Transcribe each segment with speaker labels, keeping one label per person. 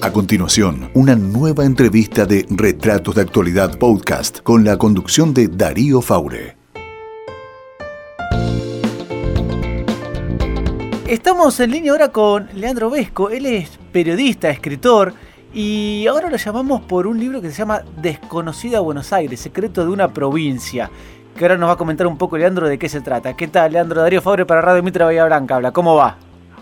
Speaker 1: A continuación, una nueva entrevista de Retratos de Actualidad Podcast con la conducción de Darío Faure.
Speaker 2: Estamos en línea ahora con Leandro Vesco. Él es periodista, escritor y ahora lo llamamos por un libro que se llama Desconocida Buenos Aires, secreto de una provincia. Que ahora nos va a comentar un poco Leandro de qué se trata. ¿Qué tal, Leandro? Darío Fabre para Radio Mitra Bahía Blanca. Habla, ¿cómo va?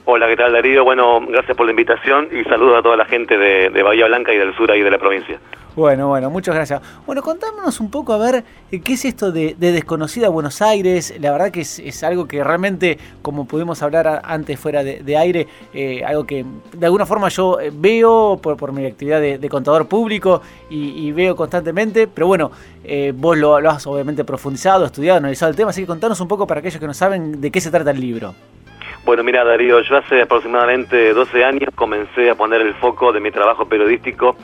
Speaker 3: Hola, ¿qué tal Darío? Bueno, gracias por la invitación y saludos a toda la gente de, de Bahía Blanca y del sur ahí de la provincia.
Speaker 2: Bueno, bueno, muchas gracias. Bueno, contámonos un poco a ver eh, qué es esto de, Desconocida Buenos Aires. La verdad que es, algo que realmente, como pudimos hablar antes fuera de, aire, eh, algo que de alguna forma yo eh, veo por, mi actividad de, contador público y, veo constantemente. Pero bueno, vos lo, lo, has obviamente profundizado, estudiado, analizado el tema, así que contanos un poco para aquellos que no saben de qué se trata el libro.
Speaker 3: Bueno, mira Darío, yo hace aproximadamente 12 años comencé a poner el foco de mi trabajo periodístico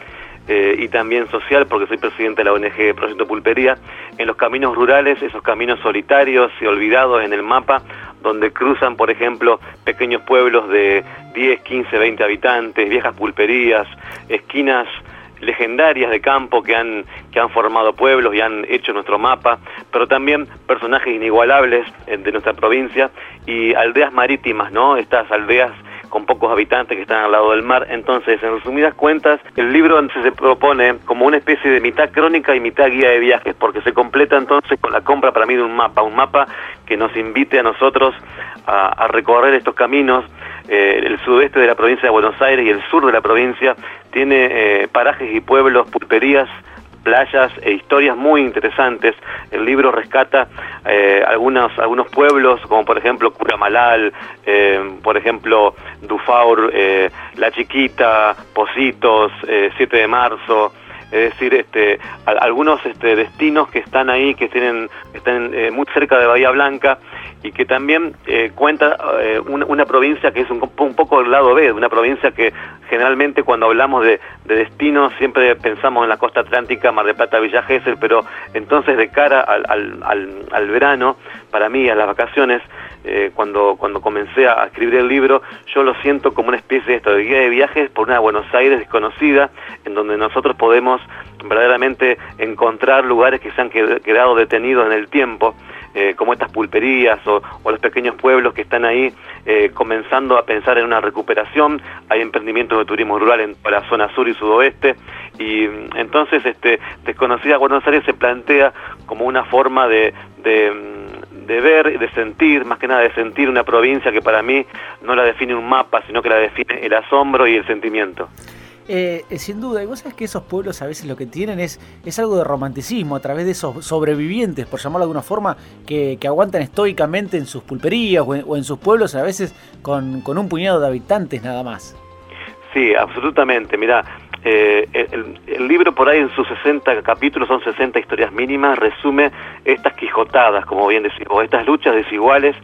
Speaker 3: eh, y también social, porque soy presidente de la ONG Proyecto Pulpería, en los caminos rurales, esos caminos solitarios y olvidados en el mapa, donde cruzan, por ejemplo, pequeños pueblos de 10, 15, 20 habitantes, viejas pulperías, esquinas legendarias de campo que han, que han formado pueblos y han hecho nuestro mapa, pero también personajes inigualables eh, de nuestra provincia y aldeas marítimas, ¿no? Estas aldeas con pocos habitantes que están al lado del mar. Entonces, en resumidas cuentas, el libro se propone como una especie de mitad crónica y mitad guía de viajes, porque se completa entonces con la compra para mí de un mapa, un mapa que nos invite a nosotros a, recorrer estos caminos. Eh, el sudeste de la provincia de Buenos Aires y el sur de la provincia tiene eh, parajes y pueblos, pulperías, playas e historias muy interesantes. El libro rescata eh, algunos, pueblos, como por ejemplo Curamalal, eh, por ejemplo Dufaur, La Chiquita, Positos, 7 de marzo, es decir, este, algunos este, destinos que están ahí, que tienen, están muy cerca de Bahía Blanca y que también eh, cuenta eh, una, provincia que es un, un, poco el lado B, una provincia que generalmente cuando hablamos de, de destinos siempre pensamos en la costa atlántica, Mar de Plata, Villa Gesell, pero entonces de cara al, al, al, verano, para mí, a las vacaciones, eh, cuando, cuando comencé a escribir el libro, yo lo siento como una especie de, de guía de viajes por una Buenos Aires desconocida, en donde nosotros podemos verdaderamente encontrar lugares que se han quedado detenidos en el tiempo eh, como estas pulperías o, los pequeños pueblos que están ahí eh, comenzando a pensar en una recuperación. Hay emprendimientos de turismo rural en la zona sur y sudoeste y mm, entonces este, Desconocida Buenos Aires se plantea como una forma de, de mm, de ver, de sentir, más que nada de sentir una provincia que para mí no la define un mapa, sino que la define el asombro y el sentimiento.
Speaker 2: Eh, eh, sin duda, y vos sabés que esos pueblos a veces lo que tienen es, es algo de romanticismo a través de esos sobrevivientes, por llamarlo de alguna forma, que, aguantan estoicamente en sus pulperías o en, sus pueblos, a veces con, con, un puñado de habitantes nada más.
Speaker 3: Sí, absolutamente. Mira, eh, el, libro por ahí en sus 60 capítulos, son 60 historias mínimas, resume estas quijotadas, como bien decimos, estas luchas desiguales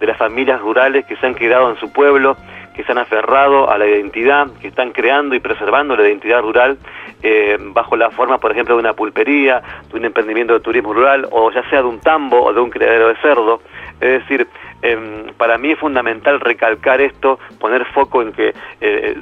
Speaker 3: de las familias rurales que se han quedado en su pueblo, que se han aferrado a la identidad, que están creando y preservando la identidad rural eh, bajo la forma, por ejemplo, de una pulpería, de un emprendimiento de turismo rural, o ya sea de un tambo o de un criadero de cerdo. Es decir, em, para mí es fundamental recalcar esto, poner foco en que eh,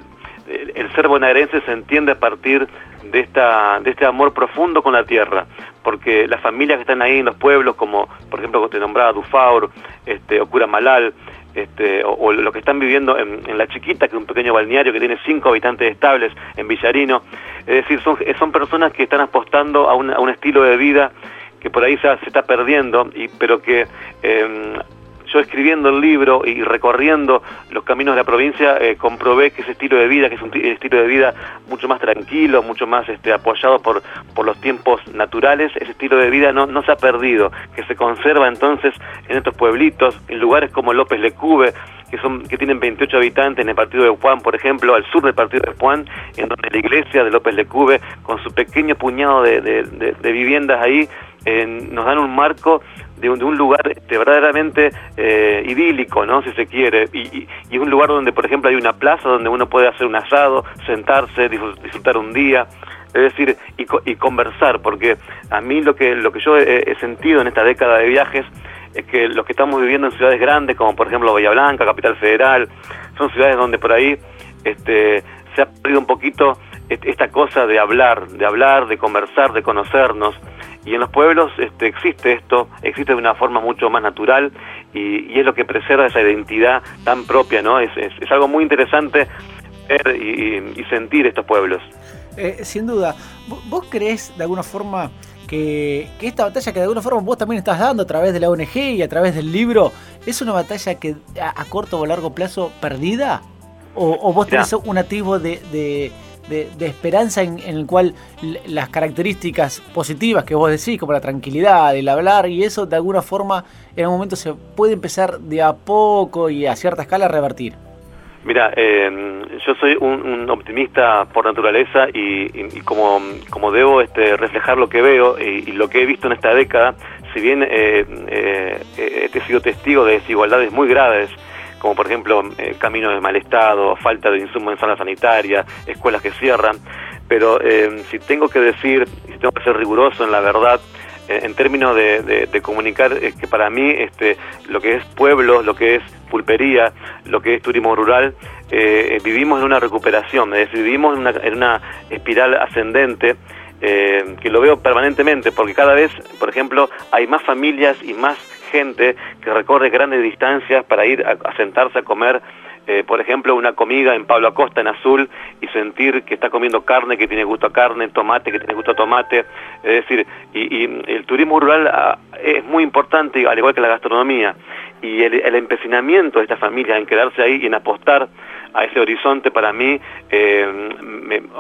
Speaker 3: el ser bonaerense se entiende a partir de, esta, de este amor profundo con la tierra, porque las familias que están ahí en los pueblos, como por ejemplo te nombraba Dufaur, este, o Malal, este, o, lo que están viviendo en, La Chiquita, que es un pequeño balneario que tiene cinco habitantes estables en Villarino. Es decir, son, son personas que están apostando a un, estilo de vida que por ahí se, está perdiendo, pero que eh, yo escribiendo el libro y recorriendo los caminos de la provincia eh, comprobé que ese estilo de vida, que es un estilo de vida mucho más tranquilo, mucho más este, apoyado por, por los tiempos naturales, ese estilo de vida no, no se ha perdido, que se conserva entonces en estos pueblitos, en lugares como López Lecube, que son que tienen 28 habitantes en el partido de Juan, por ejemplo, al sur del partido de Juan, en donde la iglesia de López Lecube, con su pequeño puñado de, de viviendas ahí, nos dan un marco de un, de un lugar este, verdaderamente eh, idílico, ¿no? Si se quiere, y, y, un lugar donde, por ejemplo, hay una plaza donde uno puede hacer un asado, sentarse, disfrutar un día, es decir, y, conversar, porque a mí lo que, lo que yo he, sentido en esta década de viajes es que los que estamos viviendo en ciudades grandes, como por ejemplo Bahía Blanca, Capital Federal, son ciudades donde por ahí este, se ha perdido un poquito esta cosa de hablar, de hablar, de conversar, de conocernos. Y en los pueblos este, existe esto, existe de una forma mucho más natural y, es lo que preserva esa identidad tan propia, ¿no? Es, es, algo muy interesante ver y, sentir estos pueblos.
Speaker 2: Eh, sin duda. ¿Vos crees de alguna forma que, esta batalla que de alguna forma vos también estás dando a través de la ONG y a través del libro, es una batalla que a, corto o largo plazo perdida? ¿O, vos tenés un atisbo de, esperanza en, el cual las características positivas que vos decís, como la tranquilidad, el hablar y eso, de alguna forma en algún momento se puede empezar de a poco y a cierta escala a revertir?
Speaker 3: Mira, eh, yo soy un, optimista por naturaleza y, como, como, debo este, reflejar lo que veo y, lo que he visto en esta década, si bien eh, eh, he sido testigo de desigualdades muy graves, como por ejemplo eh, caminos de mal estado, falta de insumos en zona sanitaria, escuelas que cierran, pero si tengo que decir, si tengo que ser riguroso en la verdad, en términos de, comunicar que para mí este, lo que es pueblo, lo que es pulpería, lo que es turismo rural, eh, vivimos en una recuperación, es decir, vivimos en una, espiral ascendente eh, que lo veo permanentemente, porque cada vez, por ejemplo, hay más familias y más gente que recorre grandes distancias para ir a sentarse a comer eh, por ejemplo, una comida en Pablo Acosta, en azul, y sentir que está comiendo carne que tiene gusto a carne, tomate que tiene gusto a tomate. Es decir, y, el turismo rural ah, es muy importante, al igual que la gastronomía. Y el, empecinamiento de esta familia en quedarse ahí y en apostar a ese horizonte para mí eh,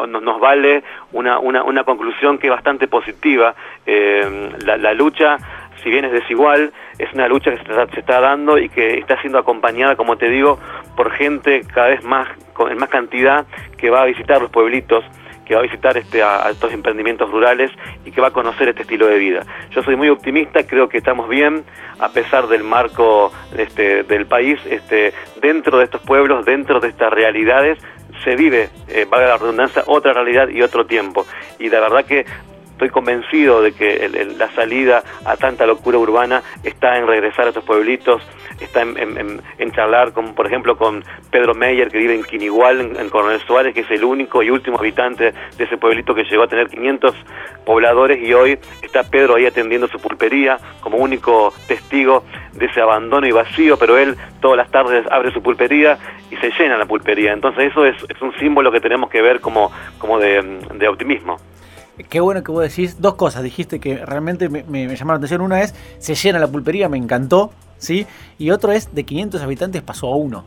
Speaker 3: nos vale una, una, una, conclusión que es bastante positiva. Eh, la lucha si bien es desigual, es una lucha que se está, dando y que está siendo acompañada, como te digo, por gente cada vez más, en más cantidad, que va a visitar los pueblitos, que va a visitar este, a, estos emprendimientos rurales y que va a conocer este estilo de vida. Yo soy muy optimista, creo que estamos bien, a pesar del marco este, del país, este, dentro de estos pueblos, dentro de estas realidades, se vive, eh, valga la redundancia, otra realidad y otro tiempo. Y la verdad que estoy convencido de que la salida a tanta locura urbana está en regresar a estos pueblitos, está en, charlar, con, por ejemplo, con Pedro Meyer, que vive en Quinigual, en, Coronel Suárez, que es el único y último habitante de ese pueblito que llegó a tener 500 pobladores y hoy está Pedro ahí atendiendo su pulpería como único testigo de ese abandono y vacío, pero él todas las tardes abre su pulpería y se llena la pulpería. Entonces eso es, un símbolo que tenemos que ver como de optimismo.
Speaker 2: Qué bueno que vos decís dos cosas. Dijiste que realmente me, me, llamaron la atención. Una es, se llena la pulpería, me encantó, ¿sí? Y otro es, de 500 habitantes pasó a uno.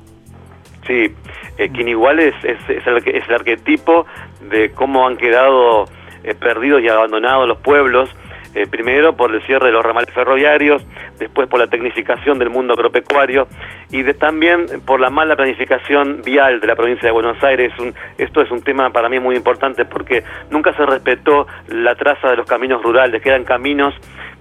Speaker 3: Sí, eh, quien igual es, es, el, es, el, arquetipo de cómo han quedado eh, perdidos y abandonados los pueblos eh, primero por el cierre de los ramales ferroviarios, después por la tecnificación del mundo agropecuario y también por la mala planificación vial de la provincia de Buenos Aires. esto es un tema para mí muy importante porque nunca se respetó la traza de los caminos rurales, que eran caminos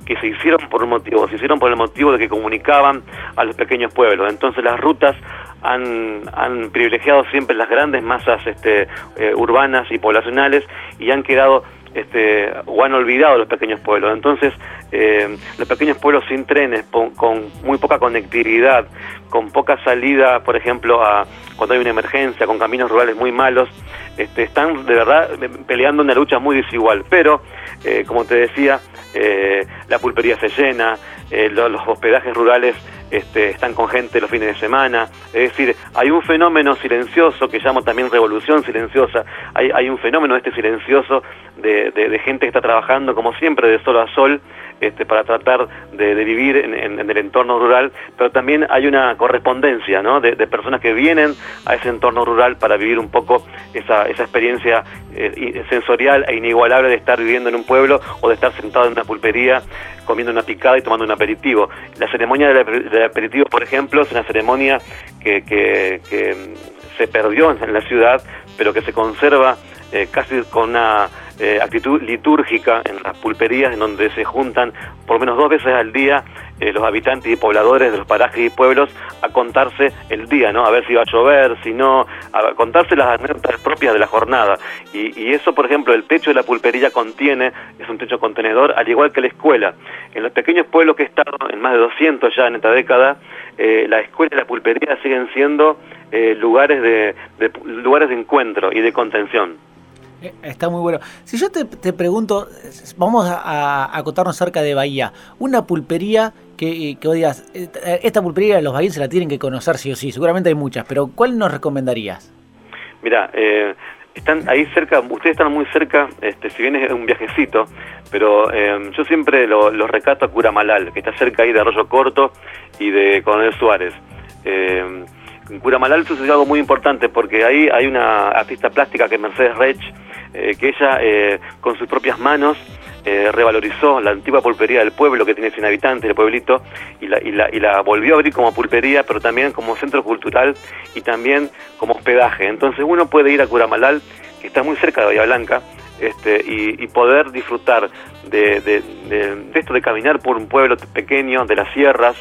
Speaker 3: que se hicieron por un motivo, se hicieron por el motivo de que comunicaban a los pequeños pueblos. Entonces las rutas han, privilegiado siempre las grandes masas este, eh, urbanas y poblacionales y han quedado este, o han olvidado los pequeños pueblos. Entonces, eh, los pequeños pueblos sin trenes, con, muy poca conectividad, con poca salida, por ejemplo, a, cuando hay una emergencia, con caminos rurales muy malos, este, están de verdad peleando una lucha muy desigual. Pero, eh, como te decía, eh, la pulpería se llena, los hospedajes rurales este, están con gente los fines de semana, es decir, hay un fenómeno silencioso que llamo también revolución silenciosa, hay, hay un fenómeno este silencioso de, gente que está trabajando como siempre de sol a sol este, para tratar de, vivir en, el entorno rural, pero también hay una correspondencia ¿no? de, personas que vienen a ese entorno rural para vivir un poco esa, esa experiencia eh, sensorial e inigualable de estar viviendo en un pueblo o de estar sentado en una pulpería comiendo una picada y tomando un aperitivo. La ceremonia del, aperitivo, por ejemplo, es una ceremonia que, que, se perdió en la ciudad, pero que se conserva eh, casi con una eh, actitud litúrgica en las pulperías, en donde se juntan por lo menos dos veces al día eh, los habitantes y pobladores de los parajes y pueblos a contarse el día, ¿no? A ver si va a llover, si no, a contarse las anécdotas propias de la jornada. Y, eso, por ejemplo, el techo de la pulpería contiene, es un techo contenedor, al igual que la escuela. En los pequeños pueblos que he estado, en más de 200 ya en esta década, eh, la escuela y la pulpería siguen siendo lugares, de, de, lugares de encuentro y de contención.
Speaker 2: Eh, está muy bueno. Si yo te, te pregunto, vamos a, acotarnos cerca de Bahía, una pulpería que, que digas, esta pulpería los bahienses la tienen que conocer sí o sí, seguramente hay muchas, pero ¿cuál nos recomendarías?
Speaker 3: Mira, eh, están ahí cerca, ustedes están muy cerca, este, si bien es un viajecito, pero eh, yo siempre lo, lo, recato a Curamalal, que está cerca ahí de Arroyo Corto y de Coronel Suárez. Eh, en Curamalal sucedió algo muy importante porque ahí hay una artista plástica que es Mercedes Rech, eh, que ella eh, con sus propias manos eh, revalorizó la antigua pulpería del pueblo que tiene 100 habitantes, el pueblito, y la, y, la, y la volvió a abrir como pulpería, pero también como centro cultural y también como hospedaje. Entonces uno puede ir a Curamalal, que está muy cerca de Bahía Blanca, este, y, y, poder disfrutar de, de, de, de, esto de caminar por un pueblo pequeño, de las sierras,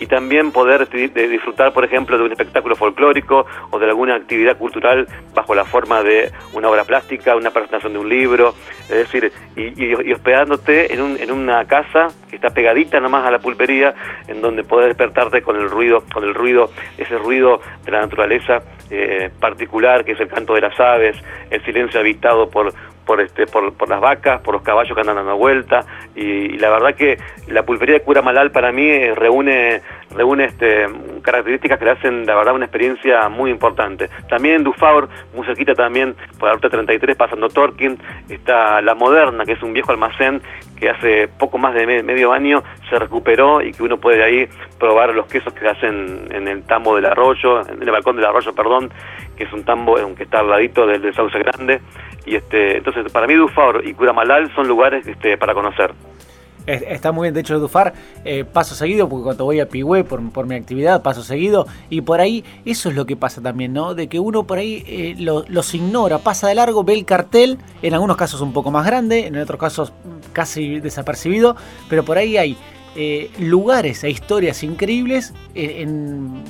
Speaker 3: y también poder disfrutar, por ejemplo, de un espectáculo folclórico o de alguna actividad cultural bajo la forma de una obra plástica, una presentación de un libro, es decir, y, hospedándote en, un, en una casa que está pegadita nomás a la pulpería, en donde podés despertarte con el ruido, con el ruido, ese ruido de la naturaleza eh, particular, que es el canto de las aves, el silencio habitado por por este por, por las vacas, por los caballos que andan dando vuelta y, y, la verdad que la pulpería de Cura Malal para mí eh, reúne reúne este características que le hacen la verdad una experiencia muy importante. También en Dufaur, muy cerquita también por la ruta 33 pasando Torquín, está La Moderna, que es un viejo almacén que hace poco más de medio año se recuperó y que uno puede ahí probar los quesos que hacen en el tambo del arroyo, en el balcón del arroyo, perdón, que es un tambo que está al ladito del, del Sauce Grande. Y este, entonces, para mí Dufaur y Curamalal son lugares este, para conocer.
Speaker 2: Está muy bien, de hecho, Dufar, eh, paso seguido, porque cuando voy a Pigüé por, por, mi actividad, paso seguido, y por ahí, eso es lo que pasa también, ¿no? De que uno por ahí eh, lo, los ignora, pasa de largo, ve el cartel, en algunos casos un poco más grande, en otros casos casi desapercibido, pero por ahí hay eh, lugares e historias increíbles en, en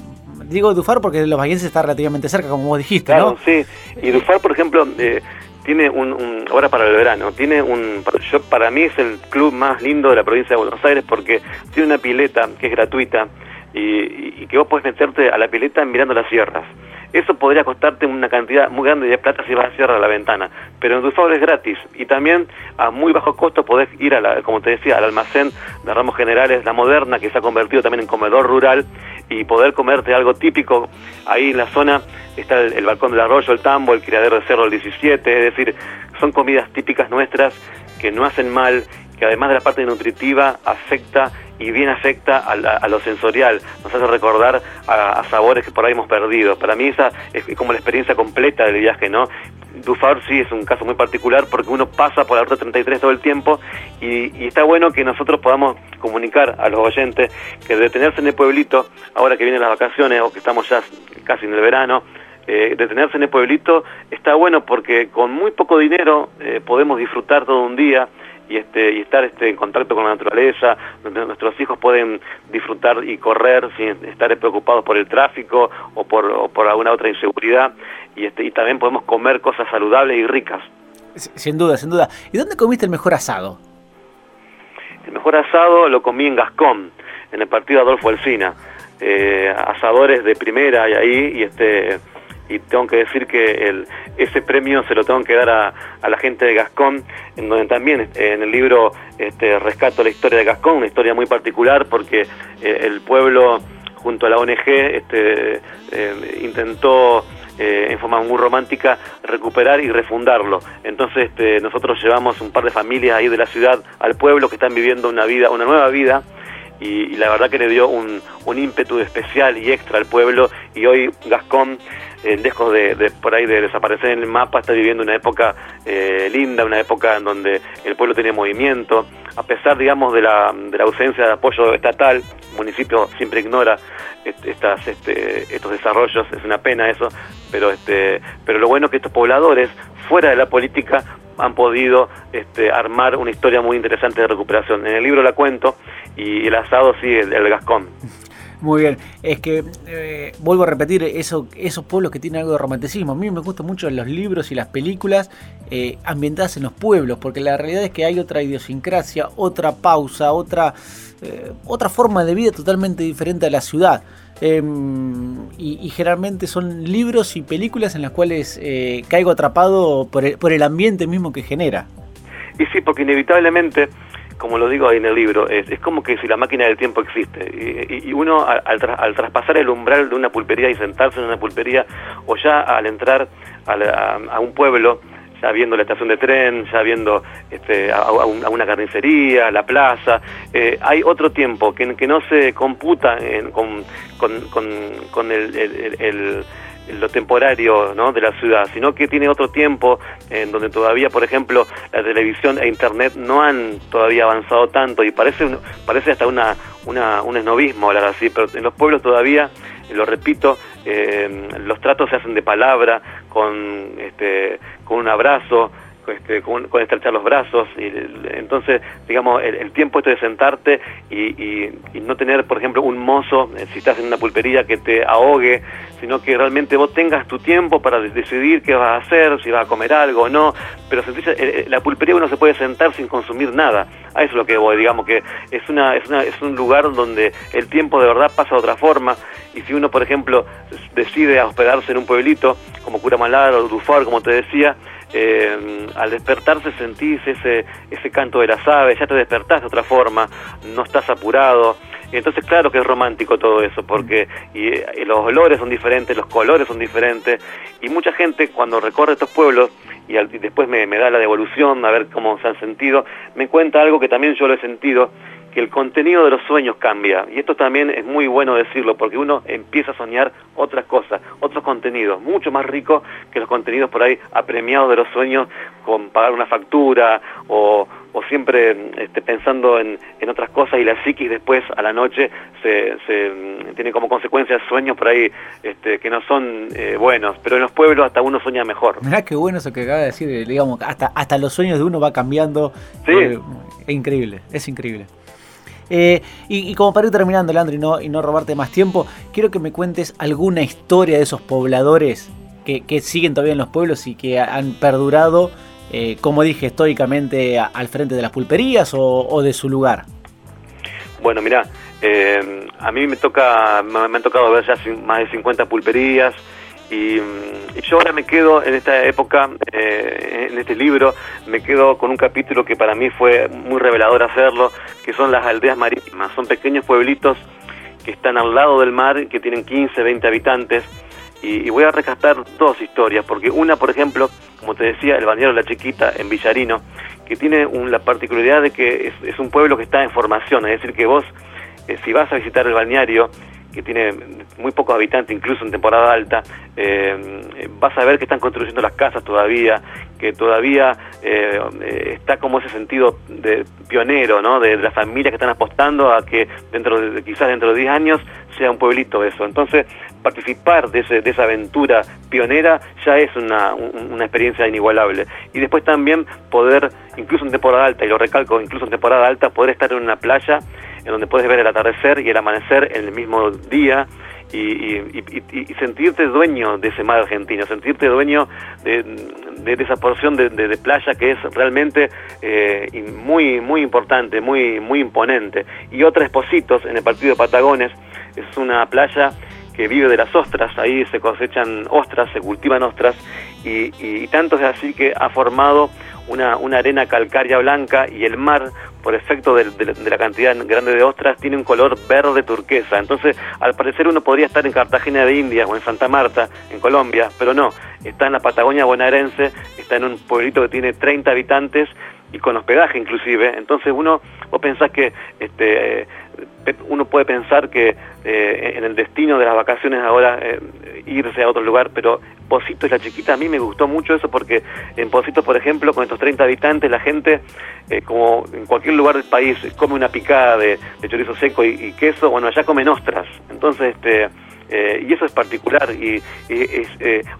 Speaker 2: digo Dufar porque los vallenses está relativamente cerca, como vos dijiste,
Speaker 3: claro,
Speaker 2: ¿no?
Speaker 3: sí. Y Dufar, por ejemplo, eh, tiene un, ahora para el verano, tiene un, yo, para mí es el club más lindo de la provincia de Buenos Aires porque tiene una pileta que es gratuita y, que vos podés meterte a la pileta mirando las sierras. Eso podría costarte una cantidad muy grande de plata si vas a cierrar la ventana, pero en Dufar es gratis y también a muy bajo costo podés ir, a la, como te decía, al almacén de ramos generales, la moderna, que se ha convertido también en comedor rural y poder comerte algo típico. Ahí en la zona está el, balcón del arroyo, el tambo, el criadero de cerro el 17, es decir, son comidas típicas nuestras que no hacen mal, que además de la parte nutritiva afecta y bien afecta a, la, a, lo sensorial, nos hace recordar a, a, sabores que por ahí hemos perdido. Para mí esa es como la experiencia completa del viaje, ¿no? Dufar sí es un caso muy particular porque uno pasa por la ruta 33 todo el tiempo y, está bueno que nosotros podamos comunicar a los oyentes que detenerse en el pueblito, ahora que vienen las vacaciones o que estamos ya casi en el verano, eh, detenerse en el pueblito está bueno porque con muy poco dinero eh, podemos disfrutar todo un día, y este y estar este en contacto con la naturaleza donde nuestros hijos pueden disfrutar y correr sin estar preocupados por el tráfico o por, o por alguna otra inseguridad y este y también podemos comer cosas saludables y ricas.
Speaker 2: Sin duda sin duda. Y dónde comiste el mejor asado
Speaker 3: el mejor asado lo comí en Gascón en el partido Adolfo Alsina. Eh, asadores de primera y ahí y este y tengo que decir que ese premio se lo tengo que dar a, la gente de Gascón, en donde también en el libro este, rescato la historia de Gascón, una historia muy particular porque eh, el pueblo junto a la ONG este, eh, intentó eh, en forma muy romántica recuperar y refundarlo. Entonces este, nosotros llevamos un par de familias ahí de la ciudad al pueblo que están viviendo una vida, una nueva vida, y, y, la verdad que le dio un, un, ímpetu especial y extra al pueblo y hoy Gascón eh, lejos de, de, por ahí de desaparecer en el mapa está viviendo una época eh, linda una época en donde el pueblo tiene movimiento a pesar digamos de la, de la ausencia de apoyo estatal el municipio siempre ignora estas, este, estos desarrollos es una pena eso pero este pero lo bueno es que estos pobladores fuera de la política han podido este, armar una historia muy interesante de recuperación. En el libro la cuento y el asado sí, el, el gascón.
Speaker 2: Muy bien, es que eh, vuelvo a repetir eso, esos pueblos que tienen algo de romanticismo. A mí me gustan mucho los libros y las películas eh, ambientadas en los pueblos, porque la realidad es que hay otra idiosincrasia, otra pausa, otra, eh, otra forma de vida totalmente diferente a la ciudad. Em, y, generalmente son libros y películas en las cuales caigo atrapado por el, por el ambiente mismo que genera.
Speaker 3: Y sí, porque inevitablemente como lo digo ahí en el libro, es, como que si la máquina del tiempo existe. Y, uno al, traspasar el umbral de una pulpería y sentarse en una pulpería o ya al entrar a, un pueblo, ya viendo la estación de tren, ya viendo este, a, una carnicería, la plaza, eh, hay otro tiempo que, no se computa con, con, el lo temporario ¿no? de la ciudad, sino que tiene otro tiempo en donde todavía, por ejemplo, la televisión e internet no han todavía avanzado tanto y parece parece hasta una, una un esnovismo hablar así, pero en los pueblos todavía, lo repito, eh, los tratos se hacen de palabra, con, este, con un abrazo, este, con, estrechar los brazos. Y, entonces, digamos, el, tiempo este de sentarte y, no tener, por ejemplo, un mozo, eh, si estás en una pulpería, que te ahogue, sino que realmente vos tengas tu tiempo para decidir qué vas a hacer, si vas a comer algo o no. Pero eh, eh, la pulpería uno se puede sentar sin consumir nada. A eso es lo que voy, digamos que es, una, es, una, es un lugar donde el tiempo de verdad pasa de otra forma. Y si uno, por ejemplo, decide hospedarse en un pueblito como Cura o Dufar, como te decía, eh, al despertarse sentís ese, ese canto de las aves, ya te despertás de otra forma, no estás apurado. Entonces claro que es romántico todo eso, porque y, los olores son diferentes, los colores son diferentes, y mucha gente cuando recorre estos pueblos y, después me, me da la devolución a ver cómo se han sentido, me cuenta algo que también yo lo he sentido, que el contenido de los sueños cambia. Y esto también es muy bueno decirlo, porque uno empieza a soñar otras cosas, otros contenidos, mucho más ricos que los contenidos por ahí apremiados de los sueños con pagar una factura o, siempre este, pensando en, otras cosas y la psiquis después a la noche se, tiene como consecuencia sueños por ahí este, que no son eh, buenos, pero en los pueblos hasta uno sueña mejor.
Speaker 2: Mirá qué bueno eso que acaba de decir, digamos, hasta, hasta los sueños de uno va cambiando. Sí. Eh, es increíble, es increíble. Eh, y, como para ir terminando, Leandro, y no, y no robarte más tiempo, quiero que me cuentes alguna historia de esos pobladores que, siguen todavía en los pueblos y que han perdurado, eh, como dije, históricamente al frente de las pulperías o, de su lugar.
Speaker 3: Bueno, mira, eh, a mí me toca, me, han tocado ver ya más de 50 pulperías, y, yo ahora me quedo en esta época, eh, en este libro, me quedo con un capítulo que para mí fue muy revelador hacerlo, que son las aldeas marítimas. Son pequeños pueblitos que están al lado del mar, que tienen 15, 20 habitantes. Y, voy a rescatar dos historias, porque una, por ejemplo, como te decía, el balneario La Chiquita en Villarino, que tiene la particularidad de que es, un pueblo que está en formación, es decir, que vos, eh, si vas a visitar el balneario, que tiene muy pocos habitantes, incluso en temporada alta, eh, vas a ver que están construyendo las casas todavía, que todavía eh, está como ese sentido de pionero, ¿no? De, las familias que están apostando a que dentro de, quizás dentro de 10 años sea un pueblito eso. Entonces, participar de, esa aventura pionera ya es una, una experiencia inigualable. Y después también poder, incluso en temporada alta, y lo recalco, incluso en temporada alta, poder estar en una playa en donde puedes ver el atardecer y el amanecer en el mismo día y, sentirte dueño de ese mar argentino, sentirte dueño de, esa porción de, playa que es realmente eh, muy muy importante, muy muy imponente. Y otra Espositos, en el partido de Patagones, es una playa que vive de las ostras, ahí se cosechan ostras, se cultivan ostras, y, tanto es así que ha formado una, una arena calcárea blanca y el mar por efecto de, la cantidad grande de ostras, tiene un color verde turquesa. Entonces, al parecer uno podría estar en Cartagena de Indias o en Santa Marta, en Colombia, pero no, está en la Patagonia bonaerense, está en un pueblito que tiene 30 habitantes y con hospedaje inclusive. Entonces uno, vos pensás que este, uno puede pensar que eh, en el destino de las vacaciones ahora eh, irse a otro lugar, pero Posito es la chiquita, a mí me gustó mucho eso porque en Posito, por ejemplo, con estos 30 habitantes, la gente, eh, como en cualquier lugar del país, come una picada de, chorizo seco y, queso, bueno, allá comen ostras. Entonces, este y eso es particular y, es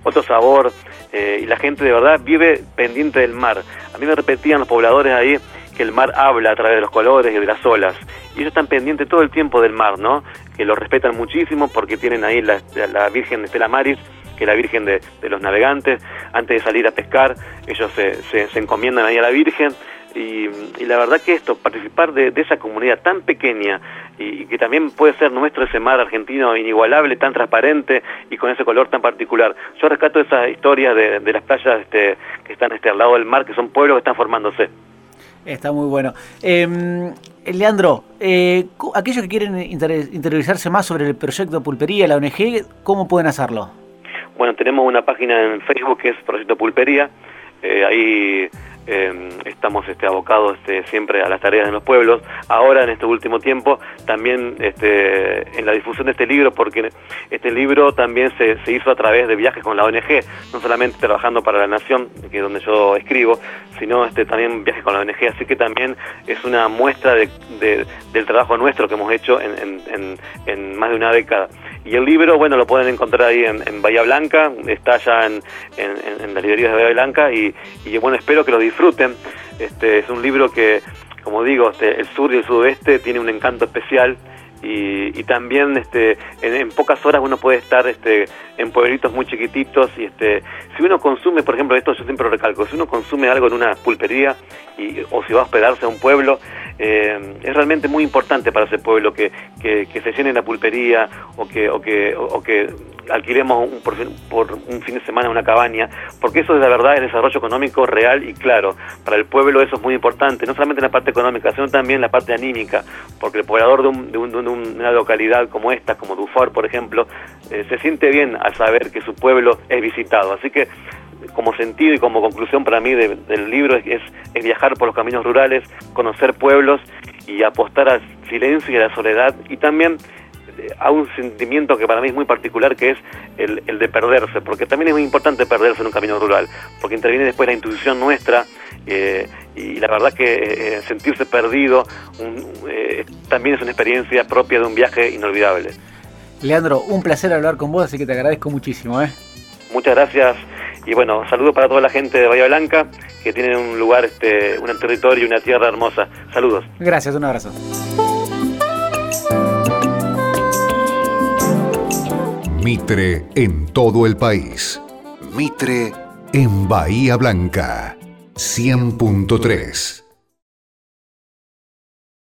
Speaker 3: otro sabor y la gente de verdad vive pendiente del mar. A mí me repetían los pobladores ahí que el mar habla a través de los colores y de las olas. Y ellos están pendientes todo el tiempo del mar, ¿no? Que lo respetan muchísimo porque tienen ahí la, la Virgen de Estela Maris, que es la Virgen de, los navegantes. Antes de salir a pescar, ellos se, se, encomiendan ahí a la Virgen. Y, la verdad que esto, participar de, esa comunidad tan pequeña y, que también puede ser nuestro ese mar argentino inigualable, tan transparente y con ese color tan particular. Yo rescato esa historia de, de las playas este, que están este, al lado del mar, que son pueblos que están formándose.
Speaker 2: Está muy bueno. Em, Leandro, eh, aquellos que quieren interiorizarse más sobre el proyecto Pulpería, la ONG, ¿cómo pueden hacerlo?
Speaker 3: Bueno, tenemos una página en Facebook que es Proyecto Pulpería. Eh, ahí eh, estamos este, abocados este, siempre a las tareas de los pueblos. Ahora, en este último tiempo, también este, en la difusión de este libro, porque este libro también se, se, hizo a través de viajes con la ONG, no solamente trabajando para la Nación, que es donde yo escribo, sino este, también viajes con la ONG. Así que también es una muestra de, del trabajo nuestro que hemos hecho en, en, más de una década. Y el libro, bueno, lo pueden encontrar ahí en, Bahía Blanca, está ya en, las librerías de Bahía Blanca y, y bueno, espero que lo disfruten disfruten. Este, es un libro que, como digo, este, el sur y el sudoeste tiene un encanto especial y, también este, en, pocas horas uno puede estar este, en pueblitos muy chiquititos y este, si uno consume, por ejemplo, esto yo siempre lo recalco, si uno consume algo en una pulpería y, o si va a hospedarse a un pueblo, eh, es realmente muy importante para ese pueblo que, que, se llene la pulpería o que, o que, que alquilemos por, un fin de semana una cabaña, porque eso es la verdad el desarrollo económico real y claro. Para el pueblo eso es muy importante, no solamente en la parte económica, sino también en la parte anímica, porque el poblador de, una localidad como esta, como Dufour, por ejemplo, eh, se siente bien al saber que su pueblo es visitado. Así que como sentido y como conclusión para mí del libro es, es, viajar por los caminos rurales, conocer pueblos y apostar al silencio y a la soledad y también a un sentimiento que para mí es muy particular, que es el, de perderse, porque también es muy importante perderse en un camino rural, porque interviene después la intuición nuestra eh, y la verdad que eh, sentirse perdido eh, también es una experiencia propia de un viaje inolvidable.
Speaker 2: Leandro, un placer hablar con vos, así que te agradezco muchísimo.
Speaker 3: Muchas gracias y bueno, saludo para toda la gente de Bahía Blanca que tienen un lugar, este, un territorio y una tierra hermosa. Saludos.
Speaker 2: Gracias, un abrazo.
Speaker 1: Mitre en todo el país. Mitre en Bahía Blanca. 100.3.